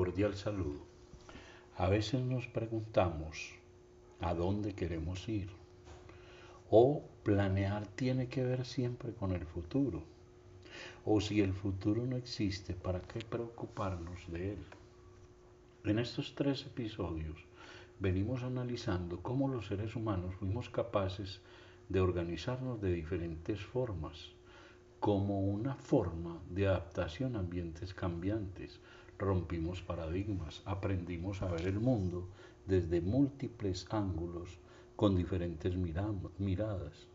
cordial saludo. A veces nos preguntamos a dónde queremos ir. O planear tiene que ver siempre con el futuro. O si el futuro no existe, ¿para qué preocuparnos de él? En estos tres episodios venimos analizando cómo los seres humanos fuimos capaces de organizarnos de diferentes formas, como una forma de adaptación a ambientes cambiantes. Rompimos paradigmas, aprendimos a ver el mundo desde múltiples ángulos con diferentes miradas.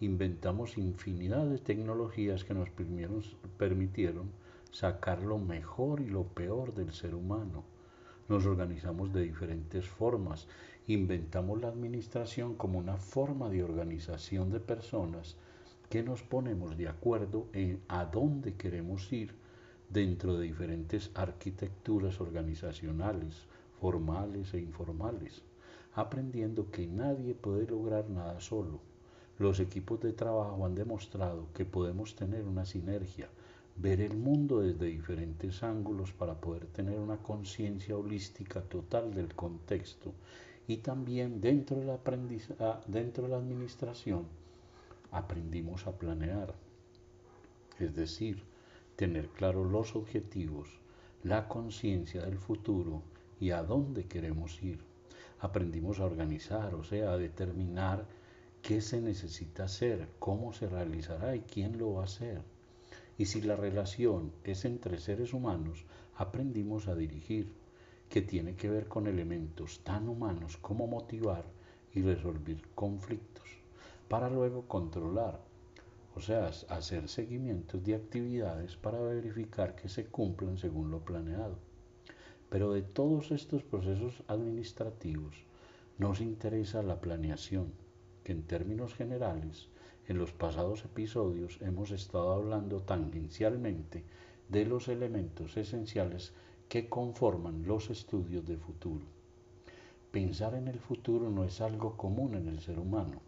Inventamos infinidad de tecnologías que nos permitieron sacar lo mejor y lo peor del ser humano nos organizamos de diferentes formas. Inventamos la administración como una forma de organización de personas que nos ponemos de acuerdo en a dónde queremos ir dentro de diferentes arquitecturas organizacionales, formales e informales, aprendiendo que nadie puede lograr nada solo. Los equipos de trabajo han demostrado que podemos tener una sinergia, ver el mundo desde diferentes ángulos para poder tener una conciencia holística total del contexto y también dentro de, la ah, administración aprendimos a planear, es decir, tener claros los objetivos, la conciencia del futuro y a dónde queremos ir. Aprendimos a organizar, o sea, a determinar qué se necesita hacer, cómo se realizará y quién lo va a hacer. Y si la relación es entre seres humanos, aprendimos a dirigir, que tiene que ver con elementos tan humanos como motivar y resolver conflictos, para luego controlar, o sea, hacer seguimientos de actividades para verificar que se cumplan según lo planeado. Pero de todos estos procesos administrativos nos interesa la planeación, que en términos generales en los pasados episodios hemos estado hablando tangencialmente de los elementos esenciales que conforman los estudios de futuro. Pensar en el futuro no es algo común en el ser humano.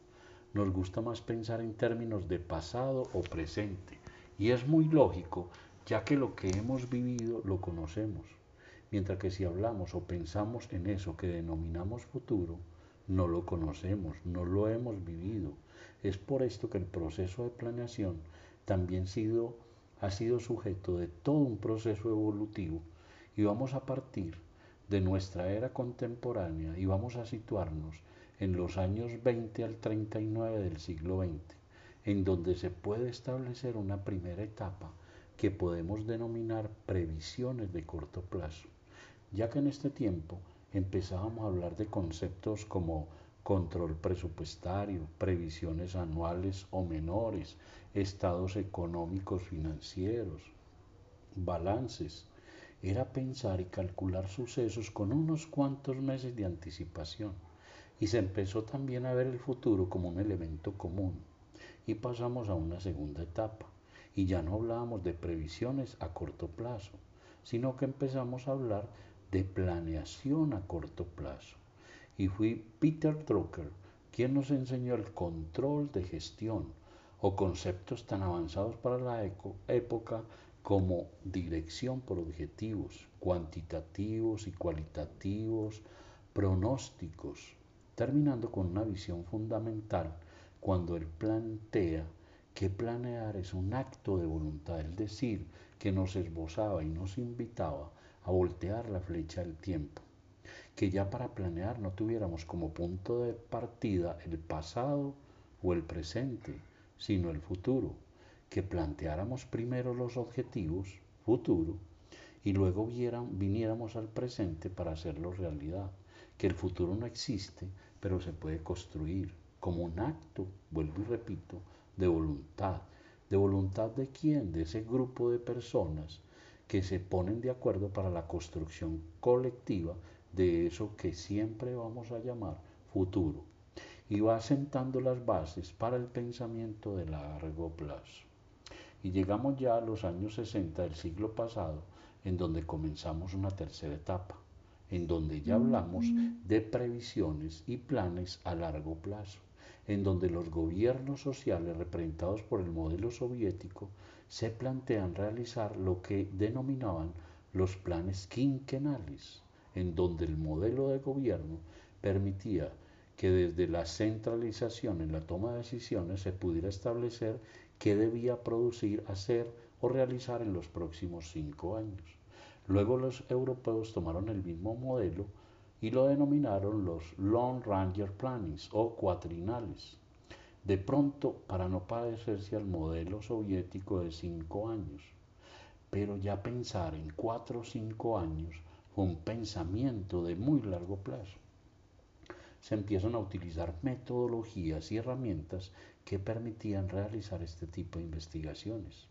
Nos gusta más pensar en términos de pasado o presente. Y es muy lógico, ya que lo que hemos vivido lo conocemos. Mientras que si hablamos o pensamos en eso que denominamos futuro, no lo conocemos, no lo hemos vivido. Es por esto que el proceso de planeación también sido, ha sido sujeto de todo un proceso evolutivo y vamos a partir de nuestra era contemporánea y vamos a situarnos en los años 20 al 39 del siglo XX, en donde se puede establecer una primera etapa que podemos denominar previsiones de corto plazo, ya que en este tiempo empezábamos a hablar de conceptos como control presupuestario, previsiones anuales o menores, estados económicos financieros, balances. Era pensar y calcular sucesos con unos cuantos meses de anticipación. Y se empezó también a ver el futuro como un elemento común. Y pasamos a una segunda etapa. Y ya no hablábamos de previsiones a corto plazo, sino que empezamos a hablar de planeación a corto plazo. Y fui Peter Drucker quien nos enseñó el control de gestión o conceptos tan avanzados para la época como dirección por objetivos cuantitativos y cualitativos, pronósticos, terminando con una visión fundamental cuando él plantea que planear es un acto de voluntad, es decir, que nos esbozaba y nos invitaba a voltear la flecha del tiempo. Que ya para planear no tuviéramos como punto de partida el pasado o el presente, sino el futuro. Que planteáramos primero los objetivos, futuro, y luego viniéramos al presente para hacerlo realidad. Que el futuro no existe, pero se puede construir como un acto, vuelvo y repito, de voluntad. ¿De voluntad de quién? De ese grupo de personas que se ponen de acuerdo para la construcción colectiva de eso que siempre vamos a llamar futuro y va sentando las bases para el pensamiento de largo plazo. Y llegamos ya a los años 60 del siglo pasado, en donde comenzamos una tercera etapa, en donde ya hablamos de previsiones y planes a largo plazo, en donde los gobiernos sociales representados por el modelo soviético se plantean realizar lo que denominaban los planes quinquenales, en donde el modelo de gobierno permitía que desde la centralización en la toma de decisiones se pudiera establecer qué debía producir, hacer o realizar en los próximos cinco años. Luego los europeos tomaron el mismo modelo y lo denominaron los Long Ranger Plannings o cuatrinales. De pronto, para no parecerse al modelo soviético de cinco años, pero ya pensar en cuatro o cinco años fue un pensamiento de muy largo plazo. Se empiezan a utilizar metodologías y herramientas que permitían realizar este tipo de investigaciones.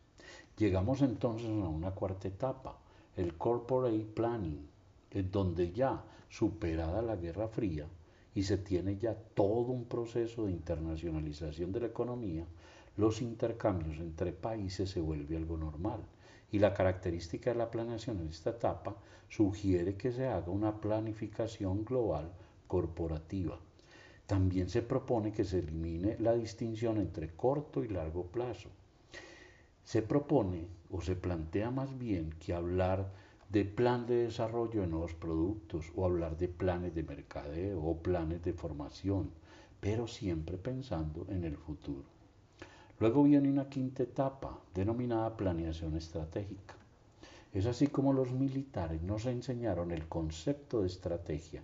Llegamos entonces a una cuarta etapa, el corporate planning, en donde ya superada la Guerra Fría y se tiene ya todo un proceso de internacionalización de la economía, los intercambios entre países se vuelve algo normal. Y la característica de la planeación en esta etapa sugiere que se haga una planificación global corporativa. También se propone que se elimine la distinción entre corto y largo plazo. Se propone o se plantea más bien que hablar de plan de desarrollo de nuevos productos o hablar de planes de mercadeo o planes de formación, pero siempre pensando en el futuro. Luego viene una quinta etapa denominada planeación estratégica. Es así como los militares nos enseñaron el concepto de estrategia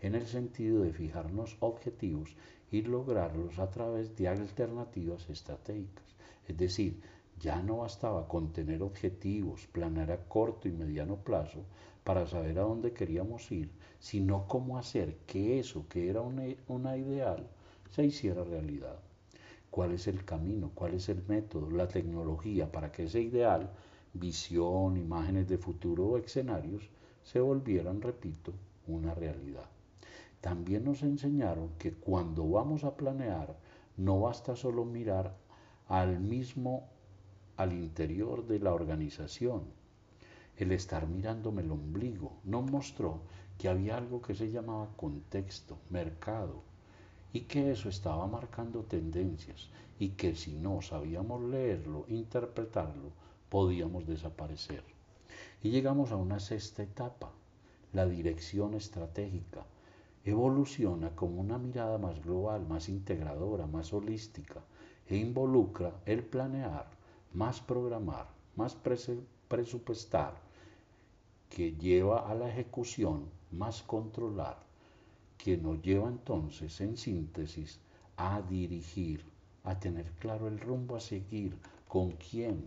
en el sentido de fijarnos objetivos y lograrlos a través de alternativas estratégicas, es decir, ya no bastaba con tener objetivos, planear a corto y mediano plazo para saber a dónde queríamos ir, sino cómo hacer que eso que era una, ideal se hiciera realidad. ¿Cuál es el camino? ¿Cuál es el método? La tecnología para que ese ideal, visión, imágenes de futuro o escenarios se volvieran, repito, una realidad. También nos enseñaron que cuando vamos a planear no basta solo mirar al mismo al interior de la organización. El estar mirándome el ombligo nos mostró que había algo que se llamaba contexto, mercado, y que eso estaba marcando tendencias y que si no sabíamos leerlo, interpretarlo, podíamos desaparecer. Y llegamos a una sexta etapa, la dirección estratégica. Evoluciona como una mirada más global, más integradora, más holística e involucra el planear, más programar, más presupuestar, que lleva a la ejecución, más controlar, que nos lleva entonces, en síntesis, a dirigir, a tener claro el rumbo a seguir, con quién,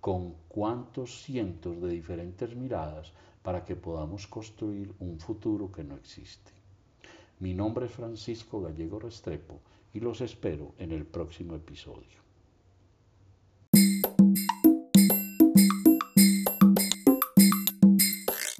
con cuántos cientos de diferentes miradas para que podamos construir un futuro que no existe. Mi nombre es Francisco Gallego Restrepo y los espero en el próximo episodio.